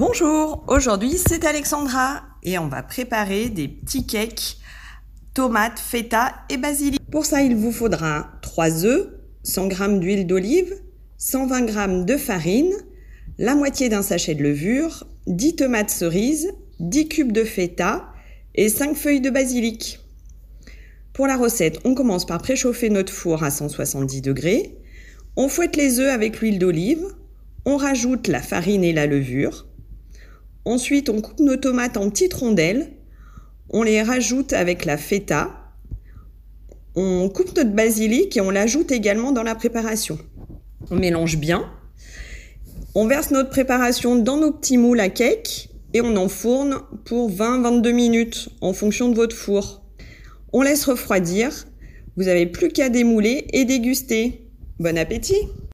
Bonjour, aujourd'hui c'est Alexandra et on va préparer des petits cakes tomates, feta et basilic. Pour ça, il vous faudra 3 œufs, 100 g d'huile d'olive, 120 g de farine, la moitié d'un sachet de levure, 10 tomates cerises, 10 cubes de feta et 5 feuilles de basilic. Pour la recette, on commence par préchauffer notre four à 170 degrés. On fouette les œufs avec l'huile d'olive. On rajoute la farine et la levure. Ensuite, on coupe nos tomates en petites rondelles. On les rajoute avec la feta. On coupe notre basilic et on l'ajoute également dans la préparation. On mélange bien. On verse notre préparation dans nos petits moules à cake et on enfourne pour 20-22 minutes en fonction de votre four. On laisse refroidir. Vous n'avez plus qu'à démouler et déguster. Bon appétit